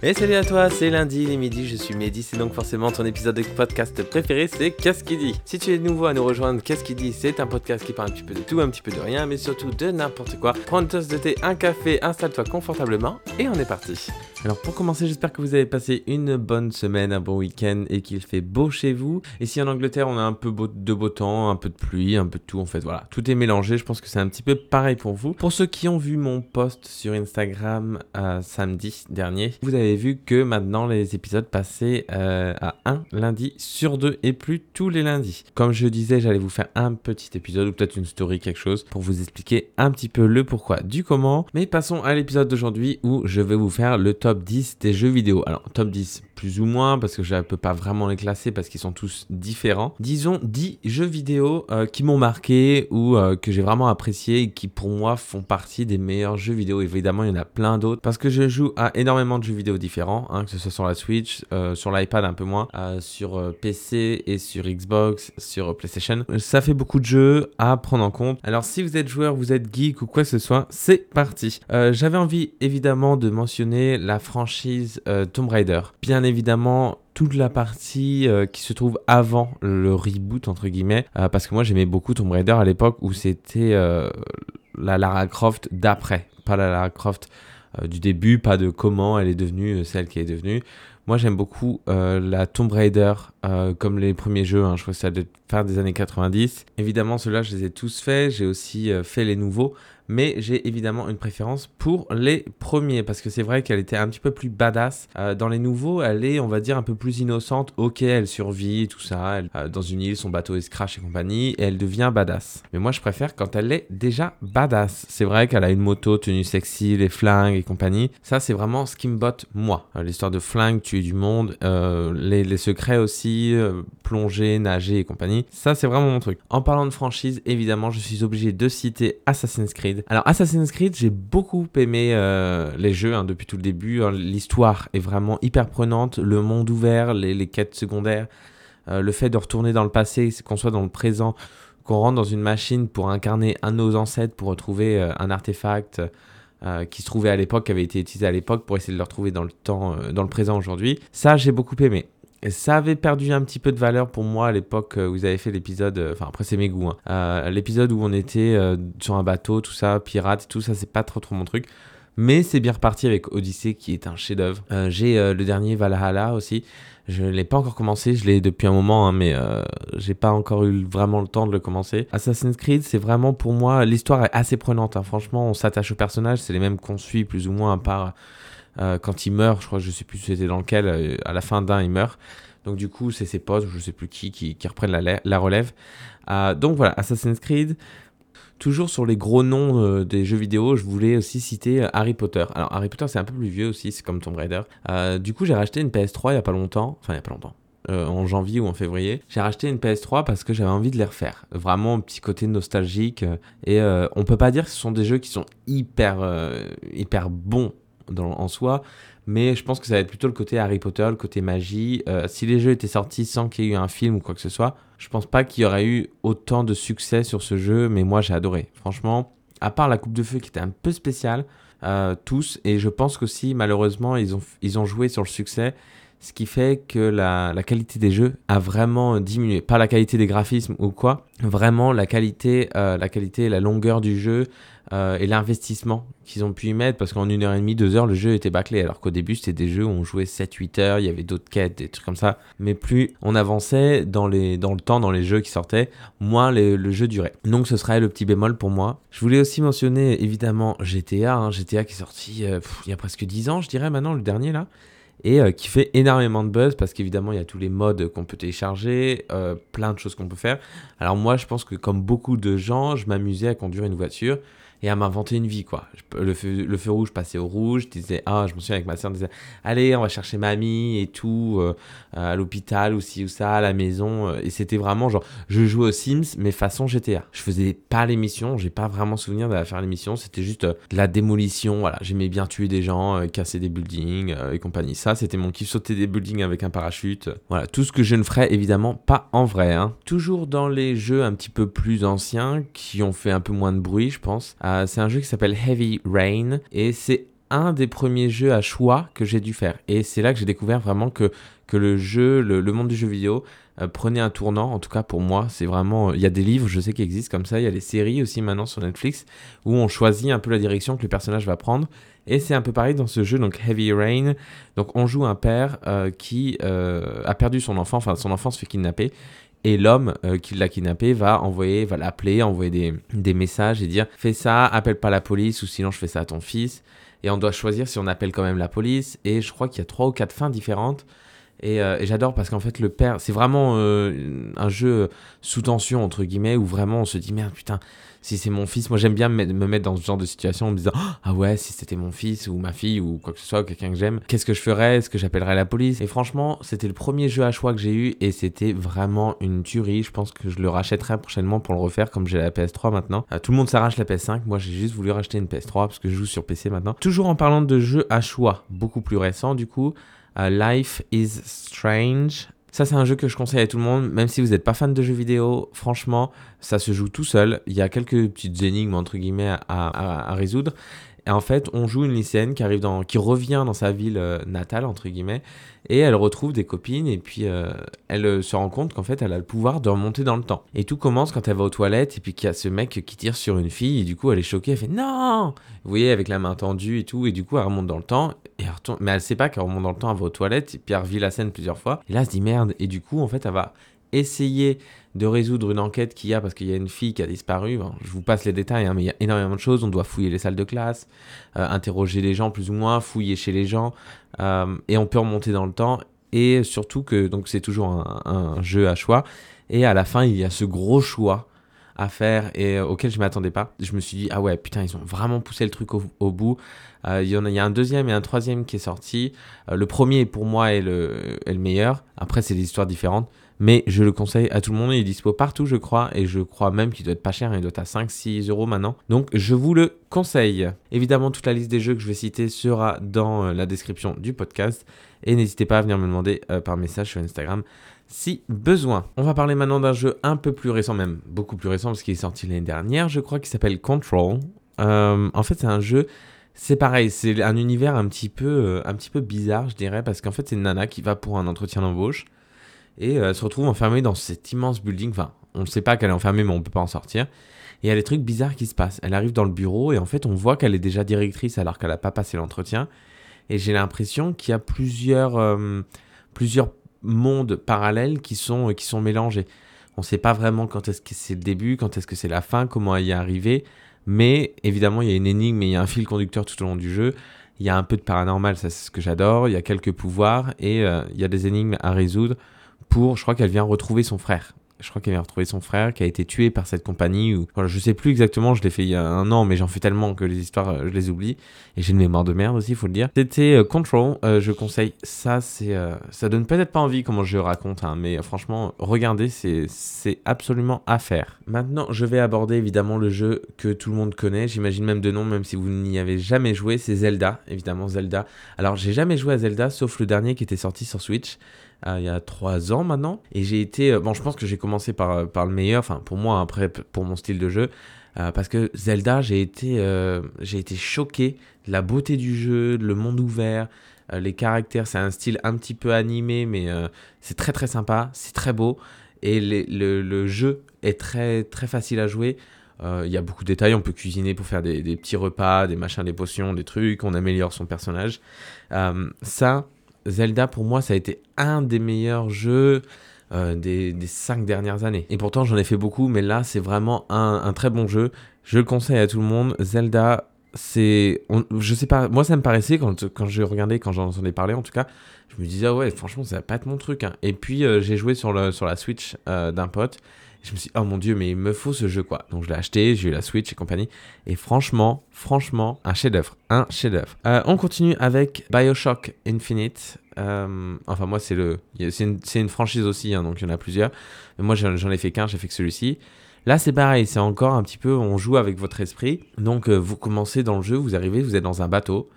Et salut à toi, c'est lundi, les midi, je suis Mehdi, c'est donc forcément ton épisode de podcast préféré, c'est Qu'est-ce qui dit? Si tu es nouveau à nous rejoindre, Qu'est-ce qui dit? C'est un podcast qui parle un petit peu de tout, un petit peu de rien, mais surtout de n'importe quoi. Prends une tasse de thé, un café, installe-toi confortablement et on est parti. Alors pour commencer, j'espère que vous avez passé une bonne semaine, un bon week-end et qu'il fait beau chez vous. Ici en Angleterre, on a un peu de beau temps, un peu de pluie, un peu de tout en fait, voilà. Tout est mélangé, je pense que c'est un petit peu pareil pour vous. Pour ceux qui ont vu mon post sur Instagram euh, samedi dernier, vous avez vu que maintenant les épisodes passaient euh, à un lundi sur deux et plus tous les lundis. Comme je disais, j'allais vous faire un petit épisode ou peut-être une story, quelque chose pour vous expliquer un petit peu le pourquoi du comment. Mais passons à l'épisode d'aujourd'hui où je vais vous faire le top 10 des jeux vidéo. Alors, top 10 plus ou moins parce que je ne peux pas vraiment les classer parce qu'ils sont tous différents. Disons 10 jeux vidéo euh, qui m'ont marqué ou euh, que j'ai vraiment apprécié et qui pour moi font partie des meilleurs jeux vidéo. Évidemment, il y en a plein d'autres parce que je joue à énormément de jeux vidéo différents, hein, que ce soit sur la Switch, euh, sur l'iPad un peu moins, sur PC et sur Xbox, sur PlayStation. Ça fait beaucoup de jeux à prendre en compte. Alors si vous êtes joueur, vous êtes geek ou quoi que ce soit, c'est parti. J'avais envie évidemment de mentionner la franchise Tomb Raider. Bien évidemment toute la partie euh, qui se trouve avant le reboot entre guillemets euh, parce que moi j'aimais beaucoup Tomb Raider à l'époque où c'était euh, la Lara Croft d'après pas la Lara Croft du début pas de comment elle est devenue celle qui est devenue. Moi j'aime beaucoup la Tomb Raider comme les premiers jeux hein. je crois que ça doit des années 90 évidemment ceux-là je les ai tous faits. J'ai aussi fait les nouveaux mais j'ai évidemment une préférence pour les premiers parce que c'est vrai qu'elle était un petit peu plus badass. Euh, dans les nouveaux, elle est, on va dire, un peu plus innocente. Ok, elle survit, tout ça. Euh, dans une île, son bateau est crash et compagnie, et elle devient badass. Mais moi, je préfère quand elle est déjà badass. C'est vrai qu'elle a une moto, tenue sexy, les flingues et compagnie. Ça, c'est vraiment ce qui me botte moi. Euh, l'histoire de flingues, tuer du monde, les, les, secrets aussi, plonger, nager et compagnie. Ça, c'est vraiment mon truc. En parlant de franchise, évidemment, je suis obligé de citer Assassin's Creed. Alors Assassin's Creed, j'ai beaucoup aimé euh, les jeux hein, depuis tout le début. Hein. L'histoire est vraiment hyper prenante, le monde ouvert, les, quêtes secondaires, euh, le fait de retourner dans le passé, qu'on soit dans le présent, qu'on rentre dans une machine pour incarner un de nos ancêtres, pour retrouver euh, un artefact. qui se trouvait à l'époque, qui avait été utilisé à l'époque pour essayer de le retrouver dans le temps, dans le présent aujourd'hui. Ça, j'ai beaucoup aimé. Ça avait perdu un petit peu de valeur pour moi à l'époque où vous avez fait l'épisode. Euh, enfin, après, c'est mes goûts. Hein. Euh, l'épisode où on était euh, sur un bateau, tout ça, pirate, tout ça, c'est pas trop mon truc. Mais c'est bien reparti avec Odyssey qui est un chef-d'œuvre. j'ai le dernier Valhalla aussi. Je ne l'ai pas encore commencé, je l'ai depuis un moment, hein, mais j'ai pas encore eu vraiment le temps de le commencer. Assassin's Creed, c'est vraiment pour moi, l'histoire est assez prenante. Hein. Franchement, on s'attache au personnage, c'est les mêmes qu'on suit plus ou moins, à part euh, quand il meurt, je crois, je sais plus c'était dans lequel, euh, à la fin d'un, il meurt. Donc du coup, c'est ses potes, je sais plus qui, qui, reprennent la, relève. Euh, donc voilà, Assassin's Creed. Toujours sur les gros noms des jeux vidéo, je voulais aussi citer Harry Potter. Alors Harry Potter, c'est un peu plus vieux aussi, c'est comme Tomb Raider. du coup, j'ai racheté une PS3 il y a pas longtemps, enfin il y a pas longtemps. en janvier ou en février. J'ai racheté une PS3 parce que j'avais envie de les refaire. Vraiment petit côté nostalgique. Et on peut pas dire que ce sont des jeux qui sont hyper, hyper bons en soi, mais je pense que ça va être plutôt le côté Harry Potter, le côté magie. Euh, si les jeux étaient sortis sans qu'il y ait eu un film ou quoi que ce soit, je pense pas qu'il y aurait eu autant de succès sur ce jeu, mais moi j'ai adoré. Franchement, à part la Coupe de Feu qui était un peu spéciale, euh, tous, et je pense qu'aussi malheureusement ils ont, ils ont joué sur le succès ce qui fait que la, la, qualité des jeux a vraiment diminué. Pas la qualité des graphismes ou quoi, vraiment la qualité, euh, la qualité, la longueur du jeu euh, et l'investissement qu'ils ont pu y mettre parce qu'en une heure et demie, deux heures, le jeu était bâclé. Alors qu'au début, c'était des jeux où on jouait 7-8 heures, il y avait d'autres quêtes, des trucs comme ça. Mais plus on avançait dans, les, dans le temps, dans les jeux qui sortaient, moins le jeu durait. Donc ce serait le petit bémol pour moi. Je voulais aussi mentionner évidemment GTA, hein, GTA qui est sorti euh, il y a presque 10 ans, je dirais maintenant, le dernier là et euh, qui fait énormément de buzz parce qu'évidemment il y a tous les modes qu'on peut télécharger, plein de choses qu'on peut faire. Alors moi je pense que comme beaucoup de gens, je m'amusais à conduire une voiture et à m'inventer une vie, quoi. Le feu, le feu rouge passait au rouge, je disais, ah, je me souviens avec ma soeur, on allez, on va chercher mamie et tout, euh, à l'hôpital ou ci ou ça, à la maison. Euh, et c'était vraiment genre, je jouais aux Sims, mais façon GTA. Je faisais pas l'émission, j'ai pas vraiment souvenir de faire l'émission, c'était juste euh, de la démolition, voilà. J'aimais bien tuer des gens, casser des buildings et compagnie. Ça, c'était mon kiff, sauter des buildings avec un parachute. Voilà, tout ce que je ne ferais évidemment pas en vrai. Hein. Toujours dans les jeux un petit peu plus anciens, qui ont fait un peu moins de bruit, je pense. Euh, c'est un jeu qui s'appelle Heavy Rain et c'est un des premiers jeux à choix que j'ai dû faire. Et c'est là que j'ai découvert vraiment que, le jeu, le, monde du jeu vidéo euh, prenait un tournant. En tout cas, pour moi, c'est vraiment. Il y a des livres, je sais, qui existent comme ça. Il y a des séries aussi maintenant sur Netflix où on choisit un peu la direction que le personnage va prendre. Et c'est un peu pareil dans ce jeu, donc Heavy Rain. Donc on joue un père euh, qui euh, a perdu son enfant, enfin son enfant se fait kidnapper. Et l'homme qui l'a kidnappé va envoyer, va l'appeler, envoyer des, des, messages et dire fais ça, appelle pas la police ou sinon je fais ça à ton fils et on doit choisir si on appelle quand même la police. Et je crois qu'il y a trois ou quatre fins différentes. Et, euh, j'adore parce qu'en fait, le père, c'est vraiment euh, un jeu sous tension, entre guillemets, où vraiment on se dit merde, putain, si c'est mon fils, moi j'aime bien me, mettre dans ce genre de situation en me disant ah ouais si c'était mon fils ou ma fille ou quoi que ce soit quelqu'un que j'aime qu'est-ce que je ferais? Est-ce que j'appellerais la police? Et franchement c'était le premier jeu à choix que j'ai eu et c'était vraiment une tuerie. Je pense que je le rachèterai prochainement pour le refaire comme j'ai la PS3 maintenant. Euh, tout le monde s'arrache la PS5 moi j'ai juste voulu racheter une PS3 parce que je joue sur PC maintenant. Toujours en parlant de jeux à choix beaucoup plus récents du coup euh, Life is Strange ça, c'est un jeu que je conseille à tout le monde, même si vous n'êtes pas fan de jeux vidéo. Franchement, ça se joue tout seul. Il y a quelques petites énigmes, entre guillemets, à, résoudre. Et en fait, on joue une lycéenne qui, arrive dans, revient dans sa ville euh, natale, entre guillemets, et elle retrouve des copines, et puis euh, elle euh, se rend compte qu'en fait, elle a le pouvoir de remonter dans le temps. Et tout commence quand elle va aux toilettes, et puis qu'il y a ce mec qui tire sur une fille, et du coup, elle est choquée, elle fait non Vous voyez, avec la main tendue et tout, et du coup, elle remonte dans le temps, et elle retourne... mais elle sait pas qu'elle remonte dans le temps, elle va aux toilettes, et puis elle revit la scène plusieurs fois, et là, elle se dit merde, et du coup, en fait, elle va essayer de résoudre une enquête qu'il y a parce qu'il y a une fille qui a disparu. je vous passe les détails, hein, mais il y a énormément de choses. On doit fouiller les salles de classe, euh, interroger les gens plus ou moins, fouiller chez les gens, euh, et on peut remonter dans le temps. Et surtout que donc c'est toujours un, jeu à choix. Et à la fin, il y a ce gros choix à faire et auquel je m'attendais pas. Je me suis dit ah ouais putain ils ont vraiment poussé le truc au, bout. Euh, il y en a, y a un deuxième et un troisième qui est sorti. le premier pour moi est le, est le meilleur. Après c'est des histoires différentes mais je le conseille à tout le monde. Il est dispo partout, je crois, et je crois même qu'il doit être pas cher. Il doit être à 5-6 euros maintenant. Donc, je vous le conseille. Évidemment, toute la liste des jeux que je vais citer sera dans euh, la description du podcast. Et n'hésitez pas à venir me demander euh, par message sur Instagram si besoin. On va parler maintenant d'un jeu un peu plus récent, même beaucoup plus récent, parce qu'il est sorti l'année dernière, je crois, qui s'appelle Control. Euh, en fait, c'est un jeu. C'est pareil, c'est un univers un petit peu, un petit peu bizarre, je dirais, parce qu'en fait, c'est nana qui va pour un entretien d'embauche et euh, elle se retrouve enfermée dans cet immense building. Enfin, on ne sait pas qu'elle est enfermée, mais on ne peut pas en sortir. Et il y a des trucs bizarres qui se passent. Elle arrive dans le bureau et en fait, on voit qu'elle est déjà directrice alors qu'elle n'a pas passé l'entretien. Et j'ai l'impression qu'il y a plusieurs, euh, plusieurs mondes parallèles qui sont, qui sont mélangés. On ne sait pas vraiment quand est-ce que c'est le début, quand est-ce que c'est la fin, comment elle y est arrivée. Mais évidemment, il y a une énigme et il y a un fil conducteur tout au long du jeu. Il y a un peu de paranormal, ça c'est ce que j'adore. Il y a quelques pouvoirs et euh, il y a des énigmes à résoudre pour, je crois qu'elle vient retrouver son frère je crois qu'elle vient retrouver son frère qui a été tué par cette compagnie. Ou, voilà, je sais plus exactement, je l'ai fait il y a un an, mais j'en fais tellement que les histoires, euh, je les oublie. Et j'ai une mémoire de merde aussi, il faut le dire. C'était euh, Control, euh, je conseille. Ça, c'est, ça donne peut-être pas envie comment je raconte, hein, mais franchement, regardez, c'est, c'est absolument à faire. Maintenant, je vais aborder évidemment le jeu que tout le monde connaît, j'imagine même de nom, même si vous n'y avez jamais joué, c'est Zelda, évidemment Zelda. Alors, j'ai jamais joué à Zelda, sauf le dernier qui était sorti sur Switch. Euh, il y a trois ans maintenant. Et j'ai été. Euh, bon, je pense que j'ai commencé par, euh, par le meilleur, enfin pour moi, après, pour mon style de jeu. parce que Zelda, j'ai été, été choqué de la beauté du jeu, le monde ouvert, les caractères. C'est un style un petit peu animé, mais c'est très très sympa, c'est très beau. Et le, le, jeu est très très facile à jouer. Il y a beaucoup de détails, on peut cuisiner pour faire des, des, petits repas, des machins, des potions, des trucs, on améliore son personnage. ça, Zelda, pour moi, ça a été un des meilleurs jeux euh, des, cinq dernières années. Et pourtant, j'en ai fait beaucoup, mais là, c'est vraiment un, très bon jeu. Je le conseille à tout le monde. Zelda, c'est. Je sais pas, moi, ça me paraissait, quand, quand je regardais, quand j'en entendais parler, en tout cas, je me disais, ah ouais, franchement, ça va pas être mon truc. Hein. Et puis, euh, j'ai joué sur, le, sur la Switch euh, d'un pote je me suis dit, oh mon dieu, mais il me faut ce jeu quoi. Donc je l'ai acheté, j'ai eu la Switch et compagnie. Et franchement, franchement, un chef-d'œuvre. Un chef-d'œuvre. Euh, on continue avec Bioshock Infinite. Euh, enfin, moi, c'est le. C'est une, une, franchise aussi, hein, donc il y en a plusieurs. Moi, j'en ai fait qu'un, j'ai fait que celui-ci. Là, c'est pareil, c'est encore un petit peu. On joue avec votre esprit. Donc, euh, vous commencez dans le jeu, vous arrivez, vous êtes dans un bateau.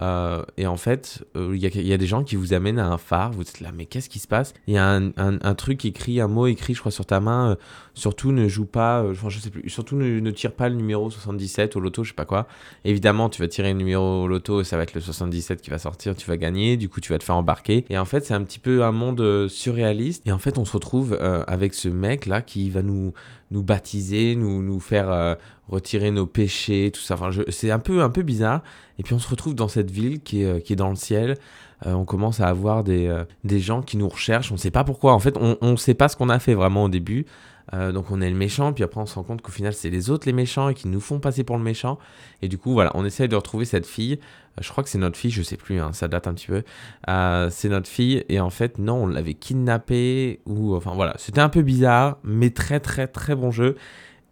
Et en fait, il y, a des gens qui vous amènent à un phare. Vous êtes là, mais qu'est-ce qui se passe? Il y a un, truc écrit, un mot écrit, je crois, sur ta main. surtout ne joue pas, je sais plus. Surtout ne, tire pas le numéro 77 au loto, je sais pas quoi. Évidemment, tu vas tirer le numéro au loto, ça va être le 77 qui va sortir. Tu vas gagner. Du coup, tu vas te faire embarquer. Et en fait, c'est un petit peu un monde surréaliste. Et en fait, on se retrouve avec ce mec là qui va nous nous baptiser, nous, nous faire euh, retirer nos péchés, tout ça. Enfin, c'est un peu, un peu bizarre. Et puis on se retrouve dans cette ville qui est, euh, qui est dans le ciel. Euh, on commence à avoir des, des gens qui nous recherchent. On ne sait pas pourquoi. En fait, on ne sait pas ce qu'on a fait vraiment au début. donc on est le méchant, puis après on se rend compte qu'au final c'est les autres les méchants et qui nous font passer pour le méchant. Et du coup voilà, on essaye de retrouver cette fille. je crois que c'est notre fille, je sais plus, hein, ça date un petit peu. c'est notre fille et en fait non, on l'avait kidnappée ou enfin voilà, c'était un peu bizarre, mais très très très bon jeu.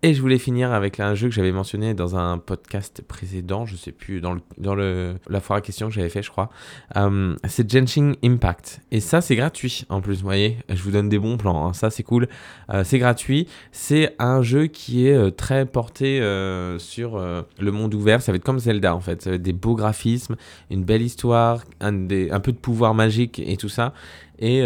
Et je voulais finir avec un jeu que j'avais mentionné dans un podcast précédent, je sais plus, dans, le, dans le, la foire à questions que j'avais fait, je crois. Euh, c'est Genshin Impact. Et ça, c'est gratuit en plus, vous voyez. Je vous donne des bons plans, hein. ça c'est cool. Euh, c'est gratuit. C'est un jeu qui est euh, très porté sur le monde ouvert. Ça va être comme Zelda en fait. Ça va être des beaux graphismes, une belle histoire, un, peu de pouvoir magique et tout ça. Et,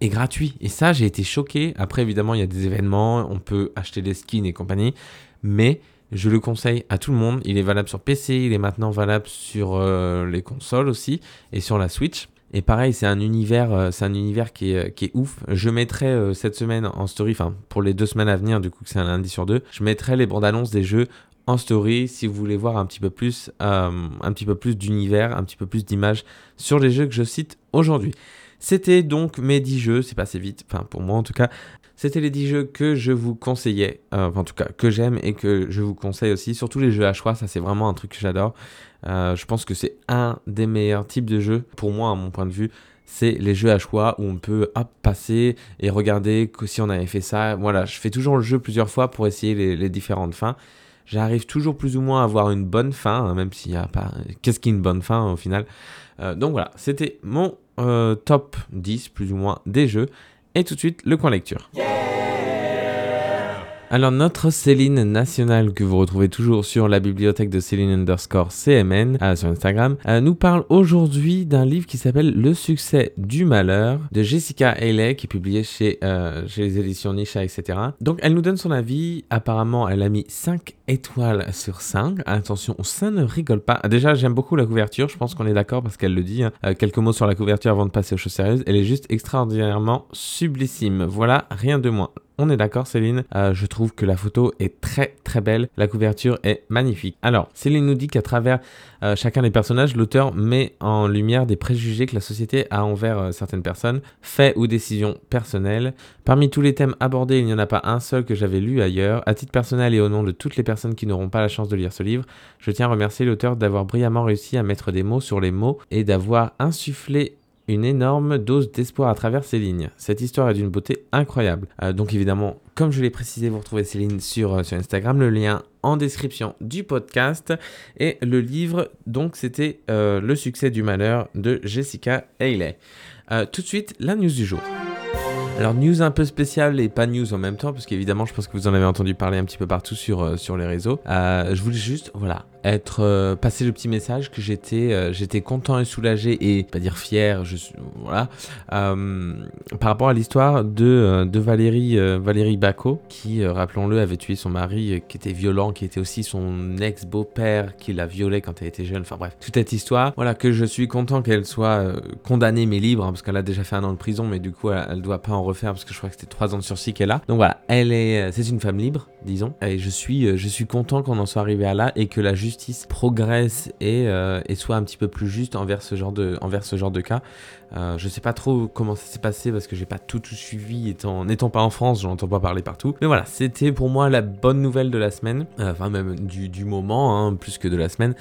est gratuit. Et ça, j'ai été choqué. Après, évidemment, il y a des événements, on peut acheter des skins et compagnie, mais je le conseille à tout le monde. Il est valable sur PC, il est maintenant valable sur euh, les consoles aussi et sur la Switch. Et pareil, c'est un univers, euh, c'est un univers qui est, qui est ouf. Je mettrai euh, cette semaine en story, enfin pour les deux semaines à venir, du coup que c'est un lundi sur deux, je mettrai les bandes annonces des jeux en story si vous voulez voir un petit peu plus, un petit peu plus d'univers, un petit peu plus d'images sur les jeux que je cite aujourd'hui. C'était donc mes 10 jeux, c'est passé vite, enfin pour moi en tout cas. C'était les 10 jeux que je vous conseillais, euh, en tout cas que j'aime et que je vous conseille aussi. Surtout les jeux à choix, ça c'est vraiment un truc que j'adore. Euh, je pense que c'est un des meilleurs types de jeux, pour moi à mon point de vue c'est les jeux à choix où on peut passer et regarder que si on avait fait ça. Voilà, je fais toujours le jeu plusieurs fois pour essayer les, différentes fins. J'arrive toujours plus ou moins à avoir une bonne fin, hein, même s'il n'y a pas. Qu'est-ce qui est une bonne fin au final euh, Donc voilà, c'était mon top 10 plus ou moins des jeux. Et tout de suite, le coin lecture. Alors notre Céline nationale que vous retrouvez toujours sur la bibliothèque de Céline underscore CMN euh, sur Instagram euh, nous parle aujourd'hui d'un livre qui s'appelle Le succès du malheur de Jessica Haley qui est publié chez, euh, chez les éditions Nisha etc. Donc elle nous donne son avis, apparemment elle a mis 5 étoiles sur 5. Attention, ça ne rigole pas. Déjà j'aime beaucoup la couverture, je pense qu'on est d'accord parce qu'elle le dit. Hein. quelques mots sur la couverture avant de passer aux choses sérieuses. Elle est juste extraordinairement sublissime. Voilà, rien de moins. On est d'accord Céline, euh, je trouve que la photo est très très belle, la couverture est magnifique. Alors, Céline nous dit qu'à travers euh, chacun des personnages, l'auteur met en lumière des préjugés que la société a envers euh, certaines personnes, faits ou décisions personnelles. Parmi tous les thèmes abordés, il n'y en a pas un seul que j'avais lu ailleurs. À titre personnel et au nom de toutes les personnes qui n'auront pas la chance de lire ce livre, je tiens à remercier l'auteur d'avoir brillamment réussi à mettre des mots sur les mots et d'avoir insufflé une énorme dose d'espoir à travers ces lignes. Cette histoire est d'une beauté incroyable. Euh, donc évidemment, comme je l'ai précisé, vous retrouvez Céline sur, euh, sur Instagram, le lien en description du podcast. Et le livre, donc c'était euh, Le succès du malheur de Jessica Haley. tout de suite, la news du jour. Alors news un peu spéciale et pas news en même temps, parce qu'évidemment je pense que vous en avez entendu parler un petit peu partout sur, sur les réseaux. je voulais juste, voilà, être euh, passer le petit message que j'étais euh, j'étais content et soulagé et pas dire fier je voilà euh, par rapport à l'histoire de, de Valérie Valérie qui rappelons-le avait tué son mari qui était violent qui était aussi son ex beau-père qui l'a violé quand elle était jeune enfin bref toute cette histoire. Voilà que je suis content qu'elle soit condamnée mais libre hein, parce qu'elle a déjà fait un an de prison mais du coup elle, elle, doit pas en refaire parce que je crois que c'était trois ans de sursis qu'elle a. Donc voilà elle est c'est une femme libre disons et je suis je suis content qu'on en soit arrivé à là et que la justice progresse euh, et, soit un petit peu plus juste envers ce genre de, envers ce genre de cas. Euh, je sais pas trop comment ça s'est passé parce que j'ai pas tout, tout suivi étant n'étant pas en France, j'en entends pas parler partout. Mais voilà, c'était pour moi la bonne nouvelle de la semaine, euh, enfin même du, moment, hein, plus que de la semaine.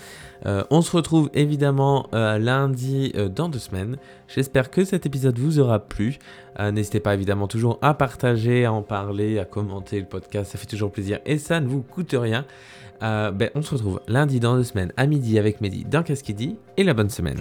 on se retrouve évidemment lundi dans deux semaines. J'espère que cet épisode vous aura plu. N'hésitez pas évidemment toujours à partager, à en parler, à commenter le podcast, ça fait toujours plaisir et ça ne vous coûte rien. Euh, ben, on se retrouve lundi dans deux semaines à midi avec Mehdi dans Qu'est-ce dit et la bonne semaine.